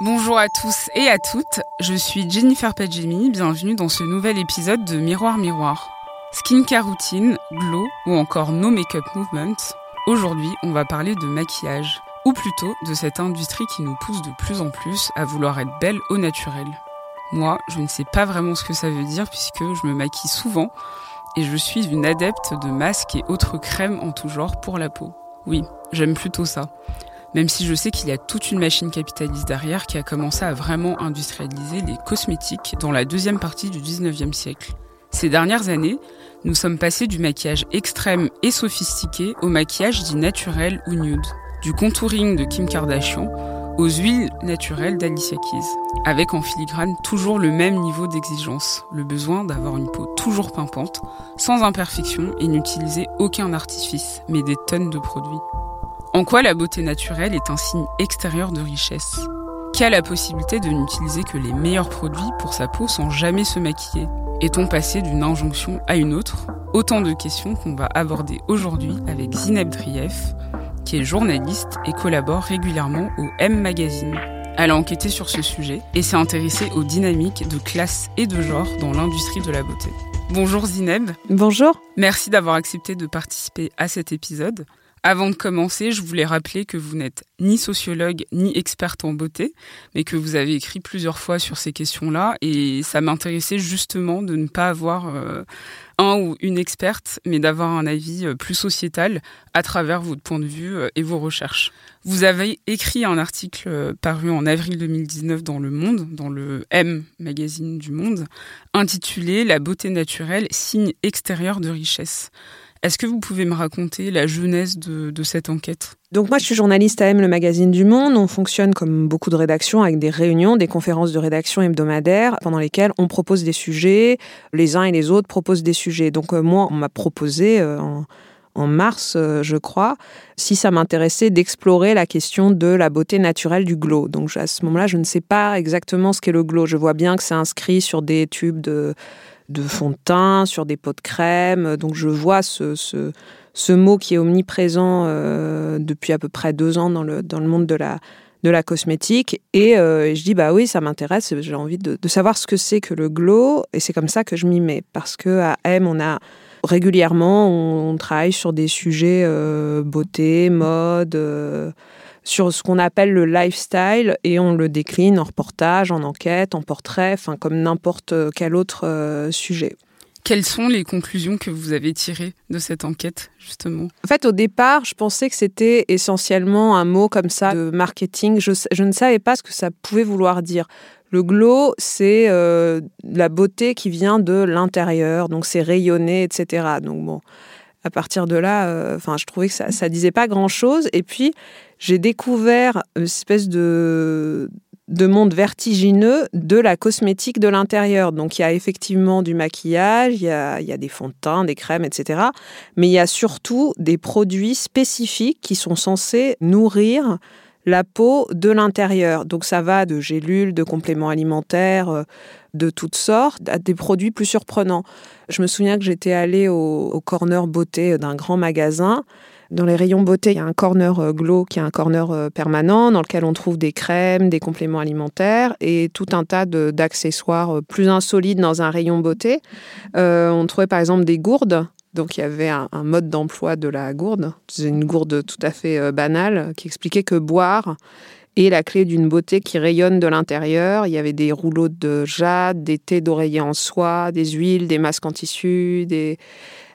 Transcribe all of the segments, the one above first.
Bonjour à tous et à toutes. Je suis Jennifer Padjemi. Bienvenue dans ce nouvel épisode de Miroir Miroir. Skincare routine, glow ou encore no make-up movement. Aujourd'hui, on va parler de maquillage. Ou plutôt de cette industrie qui nous pousse de plus en plus à vouloir être belle au naturel. Moi, je ne sais pas vraiment ce que ça veut dire puisque je me maquille souvent et je suis une adepte de masques et autres crèmes en tout genre pour la peau. Oui, j'aime plutôt ça. Même si je sais qu'il y a toute une machine capitaliste derrière qui a commencé à vraiment industrialiser les cosmétiques dans la deuxième partie du 19e siècle. Ces dernières années, nous sommes passés du maquillage extrême et sophistiqué au maquillage dit naturel ou nude, du contouring de Kim Kardashian aux huiles naturelles d'Alicia Keys, avec en filigrane toujours le même niveau d'exigence, le besoin d'avoir une peau toujours pimpante, sans imperfection et n'utiliser aucun artifice, mais des tonnes de produits. En quoi la beauté naturelle est un signe extérieur de richesse? Qui a la possibilité de n'utiliser que les meilleurs produits pour sa peau sans jamais se maquiller? Est-on passé d'une injonction à une autre? Autant de questions qu'on va aborder aujourd'hui avec Zineb Drief, qui est journaliste et collabore régulièrement au M Magazine. Elle a enquêté sur ce sujet et s'est intéressée aux dynamiques de classe et de genre dans l'industrie de la beauté. Bonjour Zineb. Bonjour. Merci d'avoir accepté de participer à cet épisode. Avant de commencer, je voulais rappeler que vous n'êtes ni sociologue ni experte en beauté, mais que vous avez écrit plusieurs fois sur ces questions-là, et ça m'intéressait justement de ne pas avoir euh, un ou une experte, mais d'avoir un avis euh, plus sociétal à travers votre point de vue euh, et vos recherches. Vous avez écrit un article paru en avril 2019 dans Le Monde, dans le M magazine du Monde, intitulé La beauté naturelle, signe extérieur de richesse. Est-ce que vous pouvez me raconter la jeunesse de, cette enquête? Donc moi, je suis journaliste à M, le magazine du Monde. On fonctionne comme beaucoup de rédactions avec des réunions, des conférences de rédaction hebdomadaires pendant lesquelles on propose des sujets, les uns et les autres proposent des sujets. Donc euh, moi, on m'a proposé euh, en, mars, euh, je crois, si ça m'intéressait d'explorer la question de la beauté naturelle du glow. Donc à ce moment-là, je ne sais pas exactement ce qu'est le glow. Je vois bien que c'est inscrit sur des tubes de de fond de teint, sur des pots de crème. Donc je vois ce, ce, mot qui est omniprésent euh, depuis à peu près deux ans dans le, dans le monde de la, de la cosmétique. Et, euh, je dis, bah oui, ça m'intéresse, j'ai envie de, savoir ce que c'est que le glow. Et c'est comme ça que je m'y mets. Parce qu'à M, on a régulièrement, on, travaille sur des sujets euh, beauté, mode sur ce qu'on appelle le lifestyle et on le décline en reportage, en enquête, en portrait, enfin comme n'importe quel autre euh, sujet. Quelles sont les conclusions que vous avez tirées de cette enquête, justement? En fait, au départ, je pensais que c'était essentiellement un mot comme ça de marketing. Je, ne savais pas ce que ça pouvait vouloir dire. Le glow, c'est euh, la beauté qui vient de l'intérieur, donc c'est rayonné, etc. Donc bon, à partir de là, euh, enfin, je trouvais que ça, ça disait pas grand-chose. Et puis, j'ai découvert une espèce de, de monde vertigineux de la cosmétique de l'intérieur. Donc il y a effectivement du maquillage, il y a, des fonds de teint, des crèmes, etc. Mais il y a surtout des produits spécifiques qui sont censés nourrir la peau de l'intérieur. Donc ça va de gélules, de compléments alimentaires, euh, de toutes sortes, à des produits plus surprenants. Je me souviens que j'étais allée au, au corner beauté d'un grand magasin dans les rayons beauté, il y a un corner euh, glow qui est un corner euh, permanent dans lequel on trouve des crèmes, des compléments alimentaires et tout un tas d'accessoires euh, plus insolites dans un rayon beauté. on trouvait par exemple des gourdes. Donc il y avait un, mode d'emploi de la gourde. C'est une gourde tout à fait banale qui expliquait que boire est la clé d'une beauté qui rayonne de l'intérieur. Il y avait des rouleaux de jade, des thés d'oreiller en soie, des huiles, des masques en tissu, des,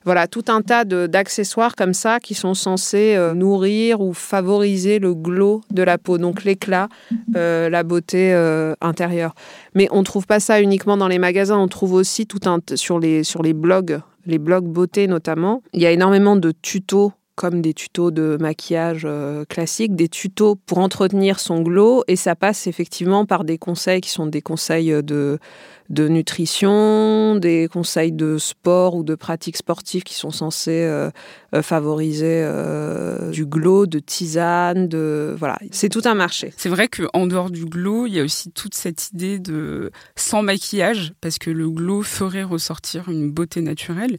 voilà, tout un tas d'accessoires comme ça qui sont censés euh, nourrir ou favoriser le glow de la peau, donc l'éclat, euh, la beauté euh, intérieure. Mais on ne trouve pas ça uniquement dans les magasins, on trouve aussi tout un sur les, sur les blogs, les blogs beauté notamment. Il y a énormément de tutos comme des tutos de maquillage classiques, des tutos pour entretenir son glow. Et ça passe effectivement par des conseils qui sont des conseils de, de nutrition, des conseils de sport ou de pratiques sportives qui sont censés euh, euh, favoriser euh, du glow, de tisane, de voilà, c'est tout un marché. C'est vrai qu'en dehors du glow, il y a aussi toute cette idée de sans maquillage, parce que le glow ferait ressortir une beauté naturelle.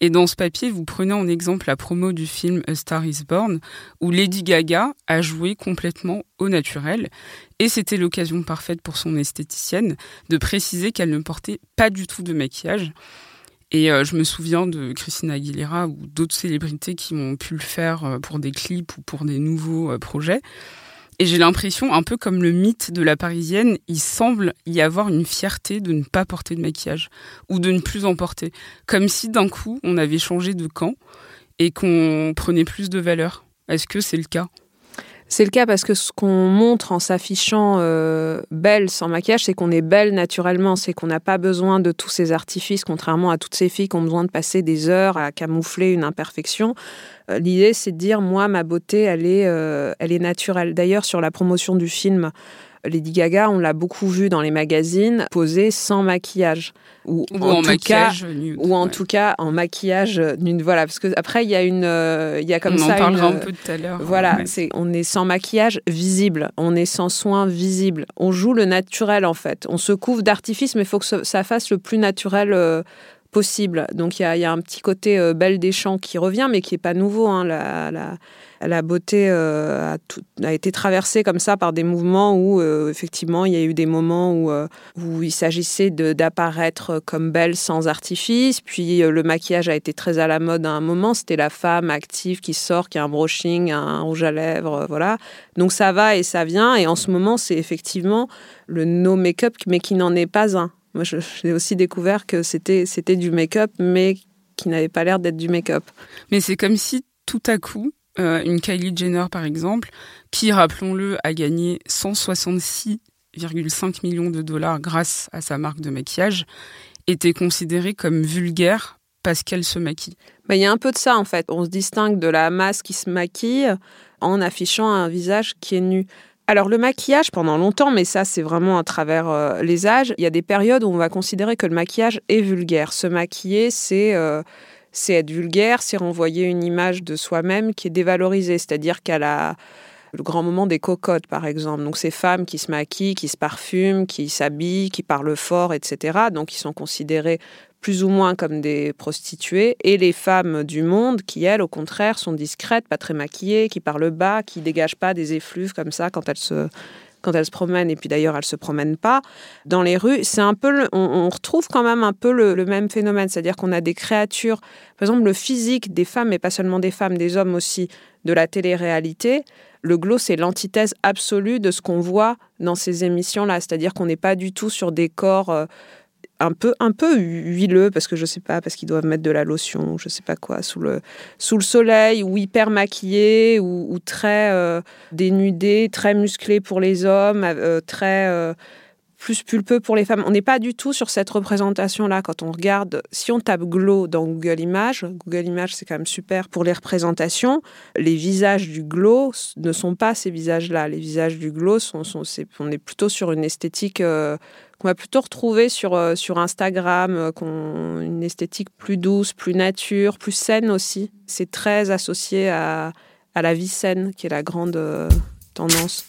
Et dans ce papier, vous prenez en exemple la promo du film A Star Is Born, où Lady Gaga a joué complètement au naturel. Et c'était l'occasion parfaite pour son esthéticienne de préciser qu'elle ne portait pas du tout de maquillage. Et euh, je me souviens de Christina Aguilera ou d'autres célébrités qui ont pu le faire euh, pour des clips ou pour des nouveaux euh, projets. Et j'ai l'impression, un peu comme le mythe de la parisienne, il semble y avoir une fierté de ne pas porter de maquillage ou de ne plus en porter. Comme si d'un coup, on avait changé de camp et qu'on prenait plus de valeur. Est-ce que c'est le cas? C'est le cas parce que ce qu'on montre en s'affichant euh, belle sans maquillage, c'est qu'on est belle naturellement, c'est qu'on n'a pas besoin de tous ces artifices, contrairement à toutes ces filles qui ont besoin de passer des heures à camoufler une imperfection. Euh, l'idée, c'est de dire, moi, ma beauté, elle est, euh, elle est naturelle. D'ailleurs, sur la promotion du film, Lady Gaga, on l'a beaucoup vu dans les magazines, posée sans maquillage. Ou, en, maquillage nude, Ou en tout cas en maquillage nude. Voilà, parce que après, il y a une. Euh, il y a comme on ça. en parlera un peu tout à l'heure. Voilà, c'est, on est sans maquillage visible. On est sans soins visibles. On joue le naturel, en fait. On se couvre d'artifice, mais il faut que ça fasse le plus naturel. Possible. Donc il y, a, un petit côté euh, belle des champs qui revient, mais qui n'est pas nouveau. Hein. La, la, la beauté euh, a, a, été traversée comme ça par des mouvements où euh, effectivement il y a eu des moments où, où il s'agissait d'apparaître comme belle sans artifice. Puis le maquillage a été très à la mode à un moment. C'était la femme active qui sort, qui a un brushing, un rouge à lèvres, voilà. Donc ça va et ça vient. Et en ce moment, c'est effectivement le no make-up, mais qui n'en est pas un. Moi, j'ai aussi découvert que c'était c'était du make-up, mais qui n'avait pas l'air d'être du make-up. Mais c'est comme si tout à coup, euh, une Kylie Jenner, par exemple, qui, rappelons-le, a gagné 166,5 millions de dollars grâce à sa marque de maquillage, était considérée comme vulgaire parce qu'elle se maquille. Bah, il y a un peu de ça, en fait. On se distingue de la masse qui se maquille en affichant un visage qui est nu. Alors le maquillage pendant longtemps, mais ça c'est vraiment à travers euh, les âges, il y a des périodes où on va considérer que le maquillage est vulgaire. Se maquiller, c'est euh, c'est être vulgaire, c'est renvoyer une image de soi-même qui est dévalorisée, c'est-à-dire qu'à la le grand moment des cocottes, par exemple. Donc, ces femmes qui se maquillent, qui se parfument, qui s'habillent, qui parlent fort, etc. Donc, ils sont considérés plus ou moins comme des prostituées, et les femmes du monde qui, elles, au contraire, sont discrètes, pas très maquillées, qui parlent bas, qui dégagent pas des effluves comme ça quand elles se quand elles se promènent, et puis d'ailleurs elles se promènent pas dans les rues, c'est un peu, on, retrouve quand même un peu le, même phénomène, c'est-à-dire qu'on a des créatures, par exemple le physique des femmes, mais pas seulement des femmes, des hommes aussi, de la télé-réalité. Le glow, c'est l'antithèse absolue de ce qu'on voit dans ces émissions-là, c'est-à-dire qu'on n'est pas du tout sur des corps euh, un peu un peu huileux parce que je sais pas parce qu'ils doivent mettre de la lotion je sais pas quoi sous le sous le soleil ou hyper maquillés ou, très euh, dénudés très musclés pour les hommes euh, très euh, plus pulpeux pour les femmes. On n'est pas du tout sur cette représentation-là quand on regarde. Si on tape glow dans Google Images, Google Images c'est quand même super pour les représentations. Les visages du glow ne sont pas ces visages-là. Les visages du glow sont, on est plutôt sur une esthétique qu'on va plutôt retrouver sur, euh, sur Instagram, euh, une esthétique plus douce, plus nature, plus saine aussi. C'est très associé à, à, la vie saine, qui est la grande euh, tendance.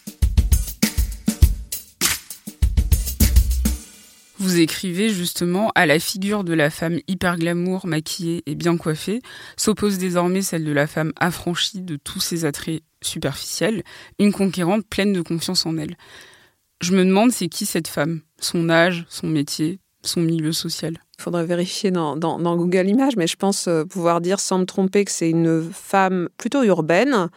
Vous écrivez justement à la figure de la femme hyper glamour, maquillée et bien coiffée, s'oppose désormais celle de la femme affranchie de tous ses attraits superficiels, une conquérante pleine de confiance en elle. Je me demande c'est qui cette femme? Son âge, son métier, son milieu social? Il faudrait vérifier dans, Google Images, mais je pense euh, pouvoir dire sans me tromper que c'est une femme plutôt urbaine,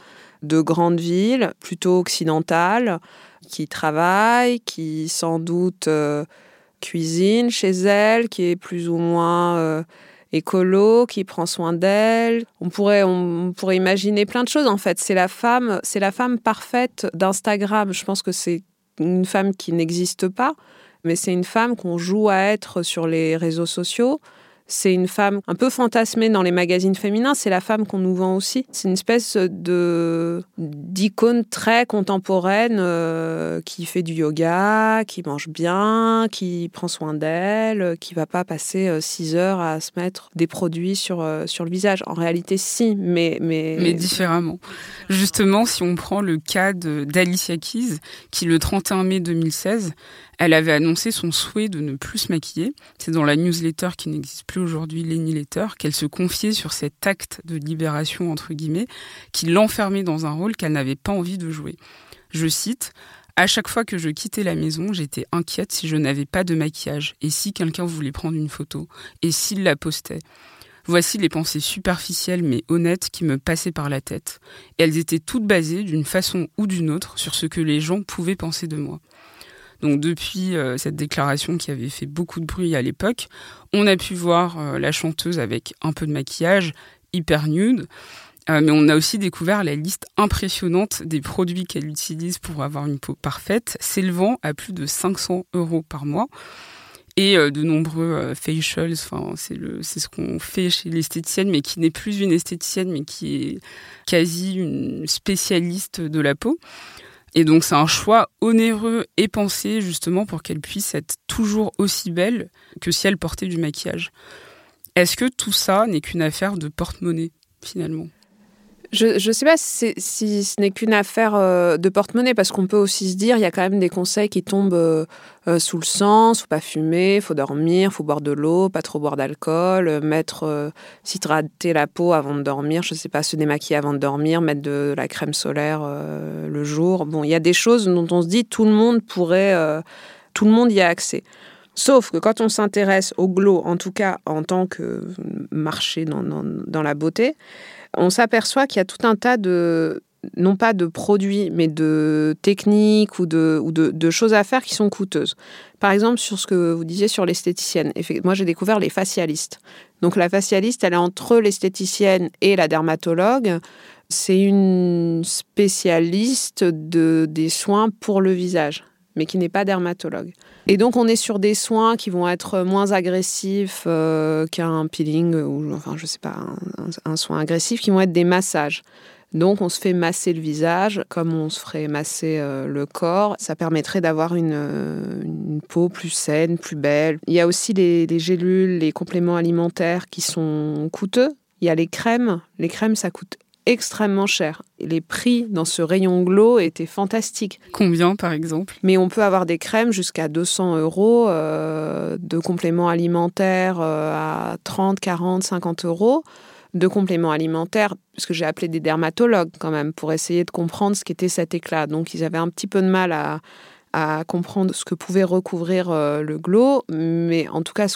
de grande ville, plutôt occidentale, qui travaille, qui sans doute euh, cuisine chez elle, qui est plus ou moins euh, écolo, qui prend soin d'elle. On pourrait, on pourrait imaginer plein de choses en fait. C'est la femme, c'est la femme parfaite d'Instagram. Je pense que c'est une femme qui n'existe pas, mais c'est une femme qu'on joue à être sur les réseaux sociaux. C'est une femme un peu fantasmée dans les magazines féminins. C'est la femme qu'on nous vend aussi. C'est une espèce de d'icône très contemporaine euh, qui fait du yoga, qui mange bien, qui prend soin d'elle, qui va pas passer euh, six heures à se mettre des produits sur euh, sur le visage. En réalité, si, mais mais mais différemment. Justement, si on prend le cas d'Alicia Keys, qui le 31 mai 2016 elle avait annoncé son souhait de ne plus se maquiller. C'est dans la newsletter qui n'existe plus aujourd'hui, Lenny Letter, qu'elle se confiait sur cet acte de libération, entre guillemets, qui l'enfermait dans un rôle qu'elle n'avait pas envie de jouer. Je cite à chaque fois que je quittais la maison, j'étais inquiète si je n'avais pas de maquillage et si quelqu'un voulait prendre une photo et s'il la postait. Voici les pensées superficielles mais honnêtes qui me passaient par la tête. Elles étaient toutes basées d'une façon ou d'une autre sur ce que les gens pouvaient penser de moi. Donc depuis euh, cette déclaration qui avait fait beaucoup de bruit à l'époque, on a pu voir euh, la chanteuse avec un peu de maquillage, hyper nude. Euh, mais on a aussi découvert la liste impressionnante des produits qu'elle utilise pour avoir une peau parfaite, s'élevant à plus de 500 euros par mois. Et de nombreux facials, c'est ce qu'on fait chez l'esthéticienne, mais qui n'est plus une esthéticienne, mais qui est quasi une spécialiste de la peau. Et donc c'est un choix onéreux et pensé justement pour qu'elle puisse être toujours aussi belle que si elle portait du maquillage. Est-ce que tout ça n'est qu'une affaire de porte-monnaie finalement? Je ne sais pas si, ce n'est qu'une affaire euh, de porte-monnaie, parce qu'on peut aussi se dire, il y a quand même des conseils qui tombent euh, euh, sous le sens, faut pas fumer, faut dormir, faut boire de l'eau, pas trop boire d'alcool, mettre, s'hydrater la peau avant de dormir, je ne sais pas, se démaquiller avant de dormir, mettre de la crème solaire le jour. Bon, il y a des choses dont on se dit, tout le monde pourrait, tout le monde y a accès. Sauf que quand on s'intéresse au glow, en tout cas en tant que marché dans la beauté, on s'aperçoit qu'il y a tout un tas de, non pas de produits, mais de techniques ou de, ou de, choses à faire qui sont coûteuses. Par exemple, sur ce que vous disiez sur l'esthéticienne. Moi, j'ai découvert les facialistes. Donc, la facialiste, elle est entre l'esthéticienne et la dermatologue. C'est une spécialiste de, des soins pour le visage mais qui n'est pas dermatologue. Et donc on est sur des soins qui vont être moins agressifs euh, qu'un peeling ou enfin je sais pas un, soin agressif, qui vont être des massages. Donc on se fait masser le visage comme on se ferait masser euh, le corps. Ça permettrait d'avoir une, euh, une, peau plus saine, plus belle. Il y a aussi les, les gélules, les compléments alimentaires qui sont coûteux. Il y a les crèmes. Les crèmes, ça coûte extrêmement cher. Les prix dans ce rayon glow étaient fantastiques. Combien par exemple? Mais on peut avoir des crèmes jusqu'à 200 euros, euh, de compléments alimentaires euh, à 30, 40, 50 euros, de compléments alimentaires, parce que j'ai appelé des dermatologues quand même pour essayer de comprendre ce qu'était cet éclat. Donc ils avaient un petit peu de mal à, comprendre ce que pouvait recouvrir euh, le glow, mais en tout cas ce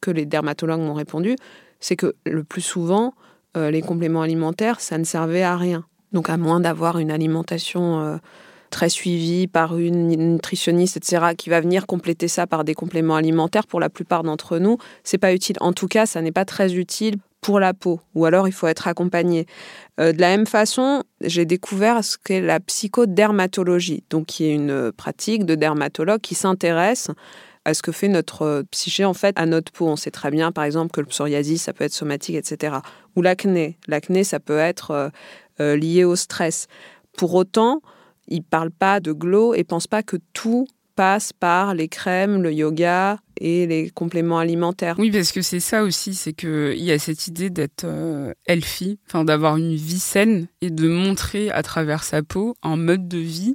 que les dermatologues m'ont répondu, c'est que le plus souvent, euh, les compléments alimentaires, ça ne servait à rien. Donc à moins d'avoir une alimentation euh, très suivie par une nutritionniste, etc., qui va venir compléter ça par des compléments alimentaires, pour la plupart d'entre nous, c'est pas utile. En tout cas, ça n'est pas très utile pour la peau, ou alors il faut être accompagné. Euh, de la même façon, j'ai découvert ce qu'est la psychodermatologie, donc qui est une pratique de dermatologue qui s'intéresse à ce que fait notre euh, psyché en fait à notre peau. On sait très bien, par exemple, que le psoriasis, ça peut être somatique, etc. Ou l'acné. L'acné, ça peut être euh, euh, lié au stress. Pour autant, ils parlent pas de glow et pensent pas que tout passe par les crèmes, le yoga et les compléments alimentaires. Oui, parce que c'est ça aussi, c'est qu'il y a cette idée d'être healthy, enfin d'avoir une vie saine et de montrer à travers sa peau un mode de vie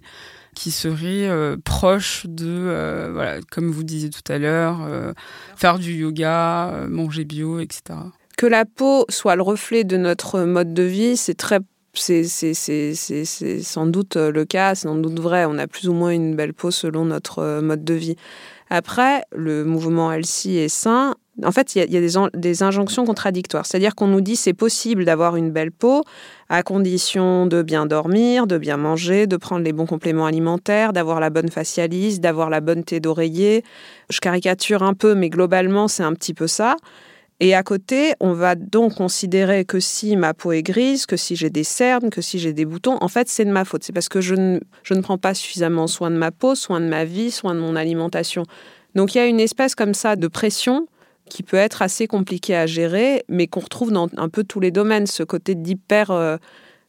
qui serait euh, proche de, euh, voilà, comme vous disiez tout à l'heure, euh, faire du yoga, manger bio, etc. Que la peau soit le reflet de notre mode de vie, c'est très c'est sans doute le cas, c'est sans doute vrai. On a plus ou moins une belle peau selon notre mode de vie. Après, le mouvement healthy est sain en fait, il y a, des, injonctions contradictoires. C'est-à-dire qu'on nous dit c'est possible d'avoir une belle peau à condition de bien dormir, de bien manger, de prendre les bons compléments alimentaires, d'avoir la bonne facialise, d'avoir la bonne thé d'oreiller. Je caricature un peu, mais globalement, c'est un petit peu ça. Et à côté, on va donc considérer que si ma peau est grise, que si j'ai des cernes, que si j'ai des boutons, en fait, c'est de ma faute. C'est parce que je ne, je ne prends pas suffisamment soin de ma peau, soin de ma vie, soin de mon alimentation. Donc il y a une espèce comme ça de pression qui peut être assez compliqué à gérer, mais qu'on retrouve dans un peu tous les domaines, ce côté d'hyper euh,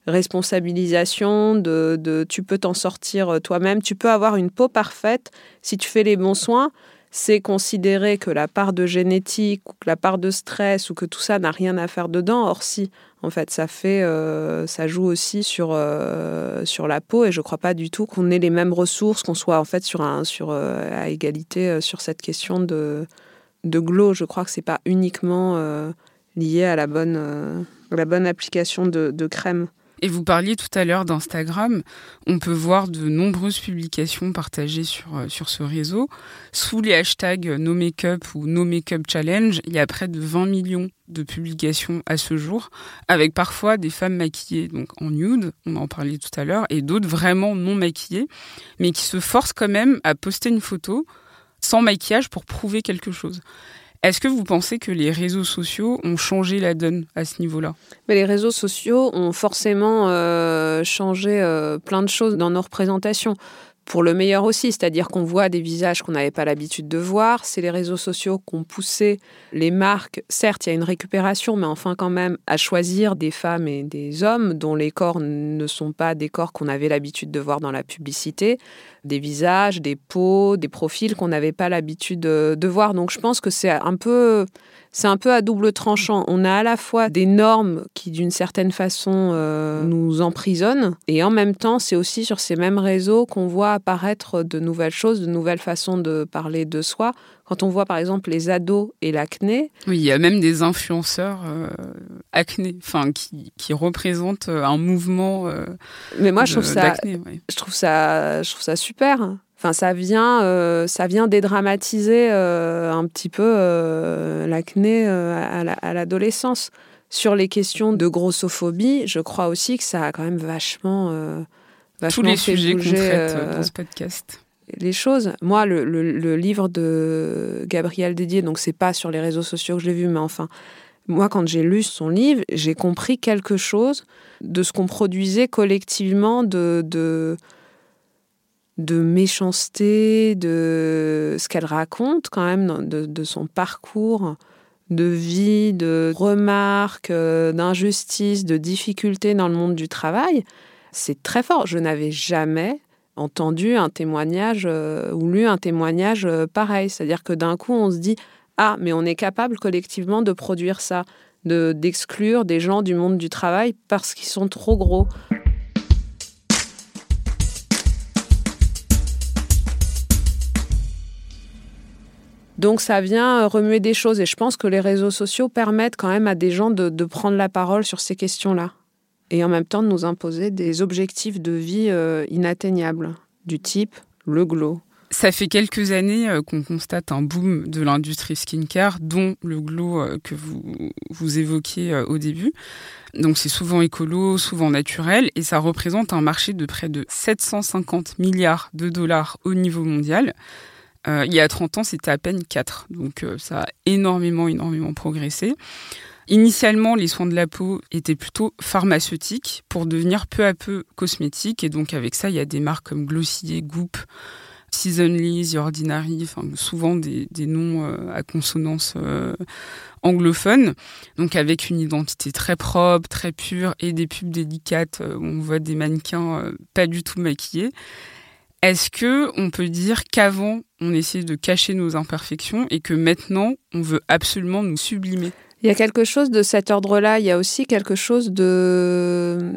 responsabilisation, de, tu peux t'en sortir toi-même, tu peux avoir une peau parfaite si tu fais les bons soins. C'est considérer que la part de génétique ou que la part de stress ou que tout ça n'a rien à faire dedans. Or si, en fait, ça fait, euh, ça joue aussi sur euh, sur la peau et je crois pas du tout qu'on ait les mêmes ressources, qu'on soit en fait sur un sur euh, à égalité sur cette question de de glow. Je crois que c'est pas uniquement lié à la bonne la bonne application de, de crème. Et vous parliez tout à l'heure d'Instagram. On peut voir de nombreuses publications partagées sur, euh, sur ce réseau. Sous les hashtags No Makeup ou No Makeup Challenge, il y a près de 20 millions de publications à ce jour, avec parfois des femmes maquillées donc en nude, on en parlait tout à l'heure, et d'autres vraiment non maquillées, mais qui se forcent quand même à poster une photo sans maquillage pour prouver quelque chose. Est-ce que vous pensez que les réseaux sociaux ont changé la donne à ce niveau-là? Mais Les réseaux sociaux ont forcément euh, changé euh, plein de choses dans nos représentations pour le meilleur aussi, c'est-à-dire qu'on voit des visages qu'on n'avait pas l'habitude de voir. C'est les réseaux sociaux qui ont poussé les marques. Certes, il y a une récupération, mais enfin quand même à choisir des femmes et des hommes dont les corps ne sont pas des corps qu'on avait l'habitude de voir dans la publicité, des visages, des peaux, des profils qu'on n'avait pas l'habitude de voir. Donc je pense que c'est un peu c'est un peu à double tranchant. On a à la fois des normes qui, d'une certaine façon, euh, nous emprisonnent, et en même temps, c'est aussi sur ces mêmes réseaux qu'on voit apparaître de nouvelles choses, de nouvelles façons de parler de soi. Quand on voit par exemple les ados et l'acné. Oui, il y a même des influenceurs euh, acné, enfin qui, qui, représentent un mouvement. Euh, Mais moi, je trouve ça, je trouve ça, je trouve ça super. Enfin, ça vient, euh, ça vient dédramatiser euh, un petit peu euh, l'acné à l'adolescence. Sur les questions de grossophobie, je crois aussi que ça a quand même vachement, vachement tous les sujets qu'on traite dans ce podcast. Les choses. Moi, le, le livre de Gabriel Dédier, donc c'est pas sur les réseaux sociaux que je l'ai vu, mais enfin, moi, quand j'ai lu son livre, j'ai compris quelque chose de ce qu'on produisait collectivement de, de de méchanceté, de ce qu'elle raconte quand même, de, son parcours de vie, de remarques, euh, d'injustices, de difficultés dans le monde du travail, c'est très fort. Je n'avais jamais entendu un témoignage euh, ou lu un témoignage euh, pareil. C'est-à-dire que d'un coup, on se dit Ah, mais on est capable collectivement de produire ça, de d'exclure des gens du monde du travail parce qu'ils sont trop gros. Donc ça vient euh, remuer des choses et je pense que les réseaux sociaux permettent quand même à des gens de, prendre la parole sur ces questions-là et en même temps de nous imposer des objectifs de vie euh, inatteignables du type le glow. Ça fait quelques années euh, qu'on constate un boom de l'industrie skincare, dont le glow que vous, vous évoquiez au début. Donc c'est souvent écolo, souvent naturel, et ça représente un marché de près de 750 milliards de dollars au niveau mondial. Euh, il y a 30 ans, c'était à peine 4. Donc euh, ça a énormément, énormément progressé. Initialement, les soins de la peau étaient plutôt pharmaceutiques pour devenir peu à peu cosmétiques. Et donc avec ça, il y a des marques comme Glossier, Goop, Seasonly, The Ordinary, enfin, souvent des, noms euh, à consonance anglophone, donc avec une identité très propre, très pure et des pubs délicates où on voit des mannequins pas du tout maquillés. Est-ce que on peut dire qu'avant on essayait de cacher nos imperfections et que maintenant on veut absolument nous sublimer? Il y a quelque chose de cet ordre-là. Il y a aussi quelque chose de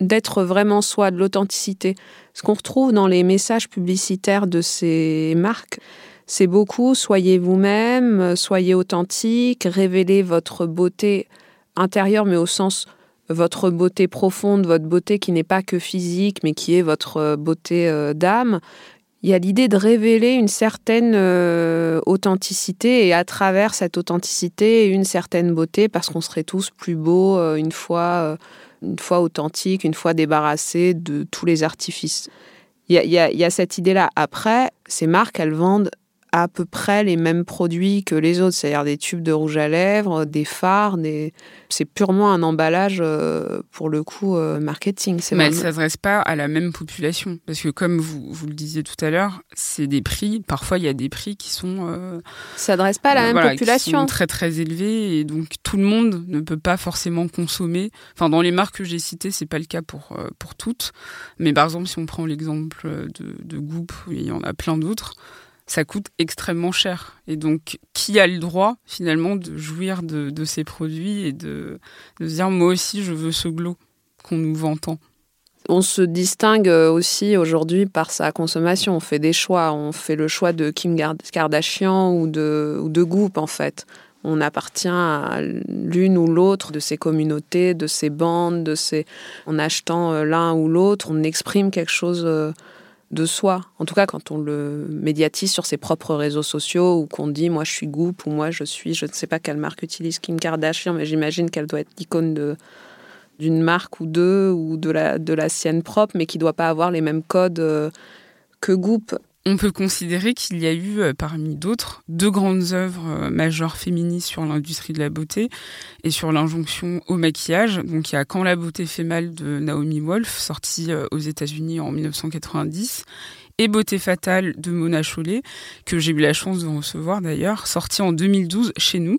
d'être vraiment soi, de l'authenticité. Ce qu'on retrouve dans les messages publicitaires de ces marques, c'est beaucoup soyez vous-même, soyez authentique, révélez votre beauté intérieure, mais au sens votre beauté profonde, votre beauté qui n'est pas que physique, mais qui est votre euh, beauté euh, d'âme, il y a l'idée de révéler une certaine euh, authenticité et à travers cette authenticité une certaine beauté parce qu'on serait tous plus beaux une fois une fois authentique, une fois débarrassés de tous les artifices. Il y a, il y a cette idée-là. Après, ces marques, elles vendent à peu près les mêmes produits que les autres, c'est-à-dire des tubes de rouge à lèvres, des fards, des... c'est purement un emballage euh, pour le coup euh, marketing. Mais elle ne s'adresse pas à la même population, parce que comme vous, vous le disiez tout à l'heure, c'est des prix, parfois il y a des prix qui sont... Euh, s'adresse pas à la même population. Qui sont très très élevés, et donc tout le monde ne peut pas forcément consommer. Enfin, dans les marques que j'ai citées, c'est pas le cas pour, euh, pour toutes, mais par exemple, si on prend l'exemple de, de Goop, il y en a plein d'autres, ça coûte extrêmement cher. Et donc, qui a le droit finalement de jouir de, ces produits et de, de dire moi aussi je veux ce glow qu'on nous vend tant on se distingue aussi aujourd'hui par sa consommation. On fait des choix. On fait le choix de Kim Kardashian ou de, ou de Goop, en fait. On appartient à l'une ou l'autre de ces communautés, de ces bandes, de ces... en achetant euh, l'un ou l'autre, on exprime quelque chose euh, de soi. En tout cas, quand on le médiatise sur ses propres réseaux sociaux ou qu'on dit moi je suis Goop ou moi je suis, je ne sais pas quelle marque utilise Kim Kardashian, mais j'imagine qu'elle doit être l'icône d'une marque ou deux ou de la, de la sienne propre, mais qui ne doit pas avoir les mêmes codes euh, que Goop. On peut considérer qu'il y a eu, euh, parmi d'autres, deux grandes œuvres euh, majeures féministes sur l'industrie de la beauté et sur l'injonction au maquillage. Donc il y a Quand la beauté fait mal de Naomi Wolf, sorti euh, aux États-Unis en 1990, et Beauté fatale de Mona Chollet, que j'ai eu la chance de recevoir d'ailleurs, sorti en 2012 chez nous.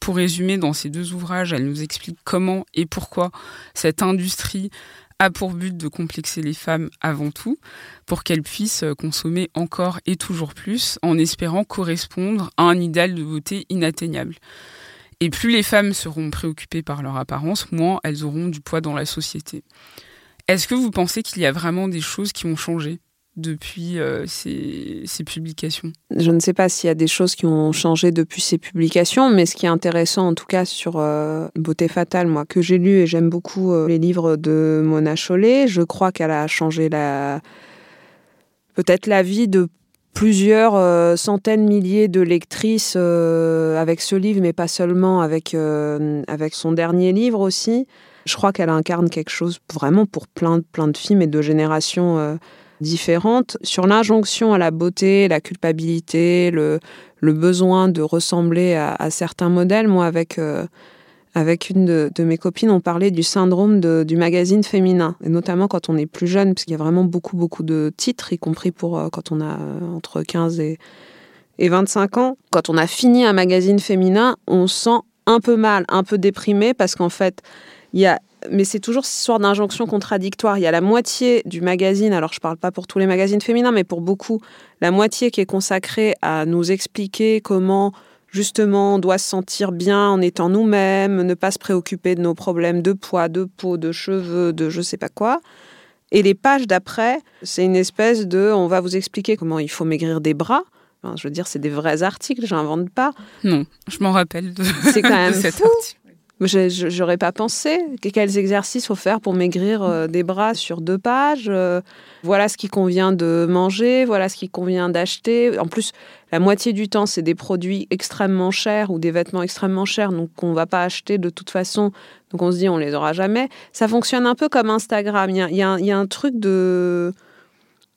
Pour résumer, dans ces deux ouvrages, elle nous explique comment et pourquoi cette industrie a pour but de complexer les femmes avant tout, pour qu'elles puissent consommer encore et toujours plus, en espérant correspondre à un idéal de beauté inatteignable. Et plus les femmes seront préoccupées par leur apparence, moins elles auront du poids dans la société. Est-ce que vous pensez qu'il y a vraiment des choses qui ont changé? Depuis euh, ces, publications Je ne sais pas s'il y a des choses qui ont changé depuis ces publications, mais ce qui est intéressant en tout cas sur euh, Beauté fatale, moi, que j'ai lu et j'aime beaucoup euh, les livres de Mona Chollet, je crois qu'elle a changé la peut-être la vie de plusieurs centaines, milliers de lectrices avec ce livre, mais pas seulement, avec, avec son dernier livre aussi. Je crois qu'elle incarne quelque chose vraiment pour plein, plein de films et de générations différentes sur l'injonction à la beauté, la culpabilité, le, besoin de ressembler à, certains modèles. Moi, avec, euh, avec une de, mes copines, on parlait du syndrome du magazine féminin, et notamment quand on est plus jeune, parce qu'il y a vraiment beaucoup, beaucoup de titres, y compris pour euh, quand on a euh, entre 15 et, et 25 ans. Quand on a fini un magazine féminin, on se sent un peu mal, un peu déprimé, parce qu'en fait, il y a mais c'est toujours cette histoire d'injonction contradictoire. Il y a la moitié du magazine, alors je ne parle pas pour tous les magazines féminins, mais pour beaucoup, la moitié qui est consacrée à nous expliquer comment justement on doit se sentir bien en étant nous-mêmes, ne pas se préoccuper de nos problèmes de poids, de peau, de cheveux, de je sais pas quoi. Et les pages d'après, c'est une espèce de on va vous expliquer comment il faut maigrir des bras. je veux dire, c'est des vrais articles, j'invente pas. Non, je m'en rappelle de, c'est quand même cet article. J'aurais pas pensé. Quels exercices faut faire pour maigrir euh, des bras sur deux pages euh, Voilà ce qui convient de manger, voilà ce qui convient d'acheter. En plus, la moitié du temps, c'est des produits extrêmement chers ou des vêtements extrêmement chers, donc qu'on va pas acheter de toute façon. Donc on se dit, on les aura jamais. Ça fonctionne un peu comme Instagram. Il y a, un truc de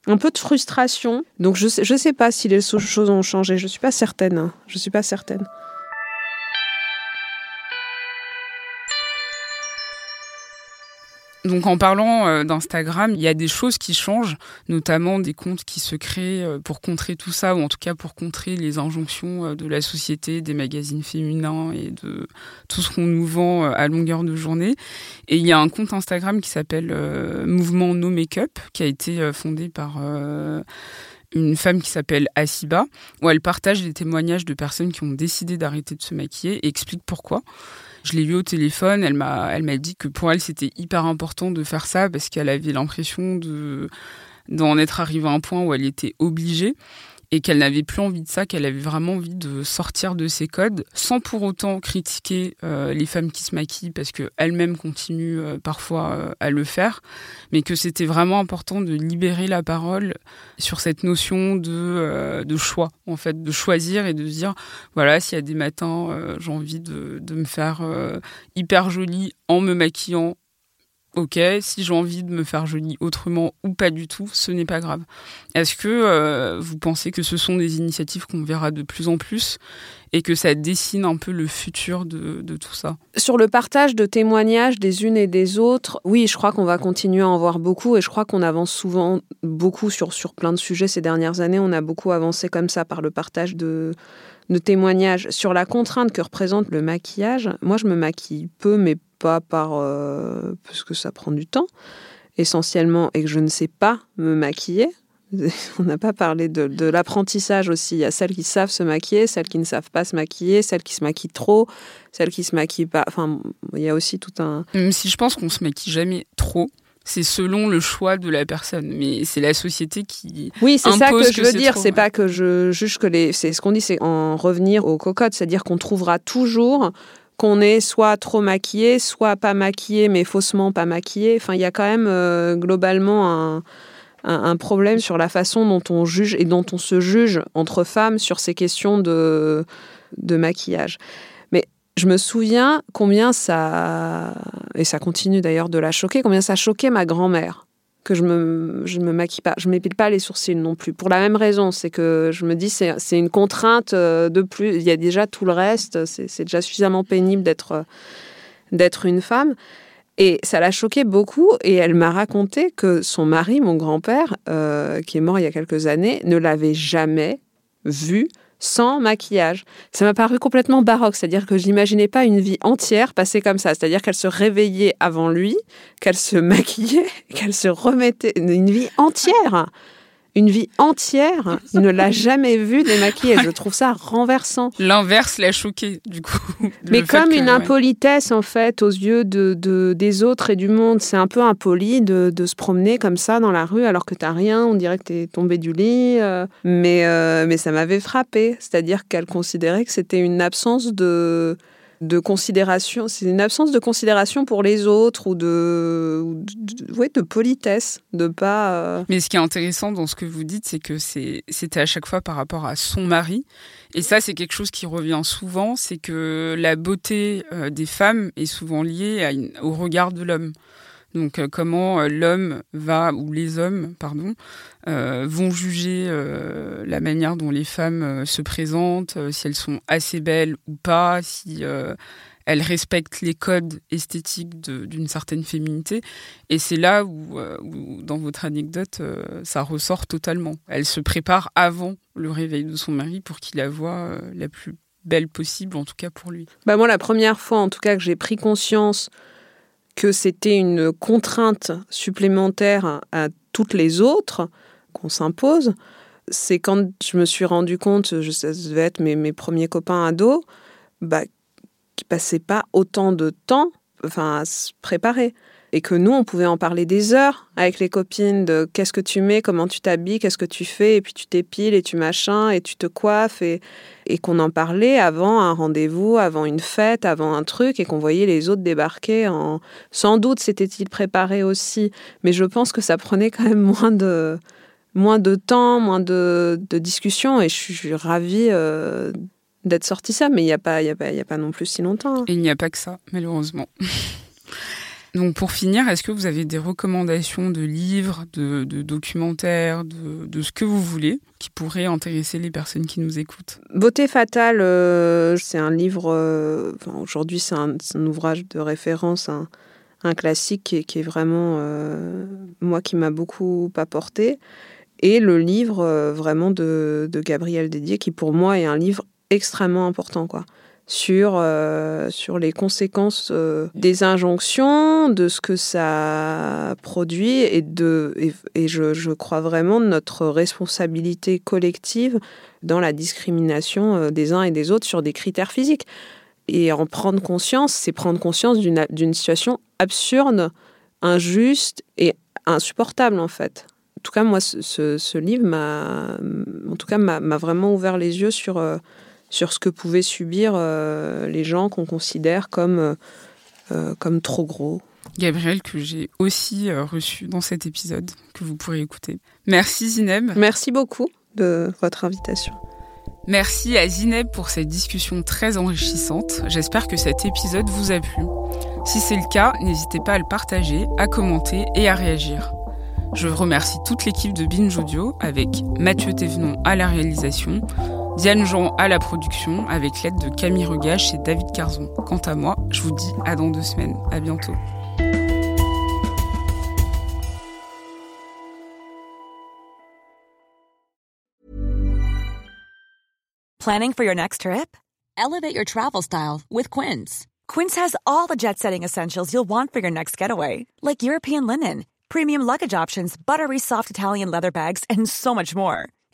un peu de frustration. Donc je sais, je sais pas si les choses ont changé. Je suis pas certaine. Je suis pas certaine. Donc en parlant euh, d'Instagram, il y a des choses qui changent, notamment des comptes qui se créent euh, pour contrer tout ça, ou en tout cas pour contrer les injonctions euh, de la société, des magazines féminins et de tout ce qu'on nous vend à longueur de journée. Et il y a un compte Instagram qui s'appelle Mouvement No Makeup, qui a été fondé par une femme qui s'appelle Asiba, où elle partage des témoignages de personnes qui ont décidé d'arrêter de se maquiller et explique pourquoi. Je l'ai eu au téléphone, elle m'a, elle m'a dit que pour elle c'était hyper important de faire ça parce qu'elle avait l'impression de d'en être arrivée à un point où elle était obligée et qu'elle n'avait plus envie de ça, qu'elle avait vraiment envie de sortir de ses codes, sans pour autant critiquer euh, les femmes qui se maquillent, parce qu'elles-mêmes continuent euh, parfois euh, à le faire, mais que c'était vraiment important de libérer la parole sur cette notion de, de choix, en fait, de choisir et de dire, voilà, s'il y a des matins, j'ai envie de, de, me faire hyper jolie en me maquillant ok, si j'ai envie de me faire jolie autrement ou pas du tout, ce n'est pas grave. Est-ce que euh, vous pensez que ce sont des initiatives qu'on verra de plus en plus et que ça dessine un peu le futur de, de tout ça? Sur le partage de témoignages des unes et des autres, oui, je crois qu'on va continuer à en voir beaucoup et je crois qu'on avance souvent beaucoup sur, sur plein de sujets ces dernières années. On a beaucoup avancé comme ça par le partage de, de témoignages sur la contrainte que représente le maquillage. Moi, je me maquille peu, mais pas par euh, parce que ça prend du temps essentiellement et que je ne sais pas me maquiller. On n'a pas parlé de, de l'apprentissage aussi. Il y a celles qui savent se maquiller, celles qui ne savent pas se maquiller, celles qui se maquillent trop, celles qui se maquillent pas. Enfin, il y a aussi tout un. Même si je pense qu'on se maquille jamais trop, c'est selon le choix de la personne. Mais c'est la société qui. Oui, c'est ça que je veux dire. C'est ouais. pas que je juge que les. C'est ce qu'on dit, c'est en revenir aux cocottes, c'est-à-dire qu'on trouvera toujours qu'on est soit trop maquillé, soit pas maquillé, mais faussement pas maquillé. Enfin, il y a quand même euh, globalement un, problème sur la façon dont on juge et dont on se juge entre femmes sur ces questions de, de maquillage. Mais je me souviens combien ça, et ça continue d'ailleurs de la choquer, combien ça choquait ma grand-mère que je me je me maquille pas, je m'épile pas les sourcils non plus. Pour la même raison, c'est que je me dis c'est c'est une contrainte euh, de plus. Il y a déjà tout le reste. C'est c'est déjà suffisamment pénible d'être euh, d'être une femme. Et ça l'a choquée beaucoup. Et elle m'a raconté que son mari, mon grand-père, euh, qui est mort il y a quelques années, ne l'avait jamais vue sans maquillage. Ça m'a paru complètement baroque, c'est-à-dire que j'imaginais pas une vie entière passer comme ça, c'est-à-dire qu'elle se réveillait avant lui, qu'elle se maquillait, qu'elle se remettait une vie entière. Une vie entière, il ne l'a jamais vue démaquillée. Je trouve ça renversant. L'inverse l'a choqué, du coup. Mais comme que, une ouais. impolitesse, en fait, aux yeux de, de- des autres et du monde, c'est un peu impoli de, de se promener comme ça dans la rue alors que t'as rien, on dirait que t'es tombé du lit. euh, mais, euh, mais ça m'avait frappé, c'est-à-dire qu'elle considérait que c'était une absence de, de considération, c'est une absence de considération pour les autres ou de, ou de, ouais, de politesse, de pas. euh, Mais ce qui est intéressant dans ce que vous dites, c'est que c'était à chaque fois par rapport à son mari. Et ça, c'est quelque chose qui revient souvent, c'est que la beauté euh, des femmes est souvent liée à au regard de l'homme. Donc euh, comment euh, l'homme va, ou les hommes, pardon, euh, vont juger la manière dont les femmes se présentent, si elles sont assez belles ou pas, si elles respectent les codes esthétiques d'une certaine féminité. Et c'est là où, dans votre anecdote, ça ressort totalement. Elle se prépare avant le réveil de son mari pour qu'il la voie la plus belle possible, en tout cas pour lui. Bah moi, la première fois, en tout cas, que j'ai pris conscience que c'était une contrainte supplémentaire à toutes les autres qu'on s'impose, c'est quand je me suis rendu compte, je sais, ça devait être mes, mes premiers copains ados, bah, qui passaient pas autant de temps enfin, à se préparer. Et que nous, on pouvait en parler des heures avec les copines de qu'est-ce que tu mets, comment tu t'habilles, qu'est-ce que tu fais, et puis tu t'épiles et tu machins, et tu te coiffes, et, qu'on en parlait avant un rendez-vous, avant une fête, avant un truc, et qu'on voyait les autres débarquer. Sans doute s'était-il préparé aussi, mais je pense que ça prenait quand même moins de, moins de temps, moins de, de discussion, et je suis, ravie euh, d'être sortie ça, mais il n'y a, pas- a, a pas non plus si longtemps. hein. Et il n'y a pas que ça, malheureusement. Donc pour finir, est-ce que vous avez des recommandations de livres, de, documentaires, de, ce que vous voulez qui pourraient intéresser les personnes qui nous écoutent? Beauté fatale, euh, c'est un livre, euh, aujourd'hui c'est un, ouvrage de référence, un, classique qui est, vraiment, euh, moi, qui m'a beaucoup apporté. Et le livre vraiment de, de Gabriel Dédier, qui pour moi est un livre extrêmement important, quoi. Sur, euh, sur les conséquences euh, des injonctions, de ce que ça produit et, de, et, je, je crois vraiment de notre responsabilité collective dans la discrimination euh, des uns et des autres sur des critères physiques. Et en prendre conscience, c'est prendre conscience d'une situation absurde, injuste et insupportable en fait. En tout cas, moi, ce, ce- livre m'a, m'a vraiment ouvert les yeux sur sur ce que pouvaient subir euh, les gens qu'on considère comme euh, euh, comme trop gros. Gabriel, que j'ai aussi reçu dans cet épisode, que vous pourrez écouter. Merci Zineb. Merci beaucoup de votre invitation. Merci à Zineb pour cette discussion très enrichissante. J'espère que cet épisode vous a plu. Si c'est le cas, n'hésitez pas à le partager, à commenter et à réagir. Je remercie toute l'équipe de Binge Audio avec Mathieu Thévenon à la réalisation, Diane Jean à la production avec l'aide de Camille Regage et David Carzon. Quant à moi, je vous dis à dans deux semaines. À bientôt. Planning for your next trip? Elevate your travel style with Quince. Quince has all the jet setting essentials you'll want for your next getaway, like European linen, premium luggage options, buttery soft Italian leather bags, and so much more.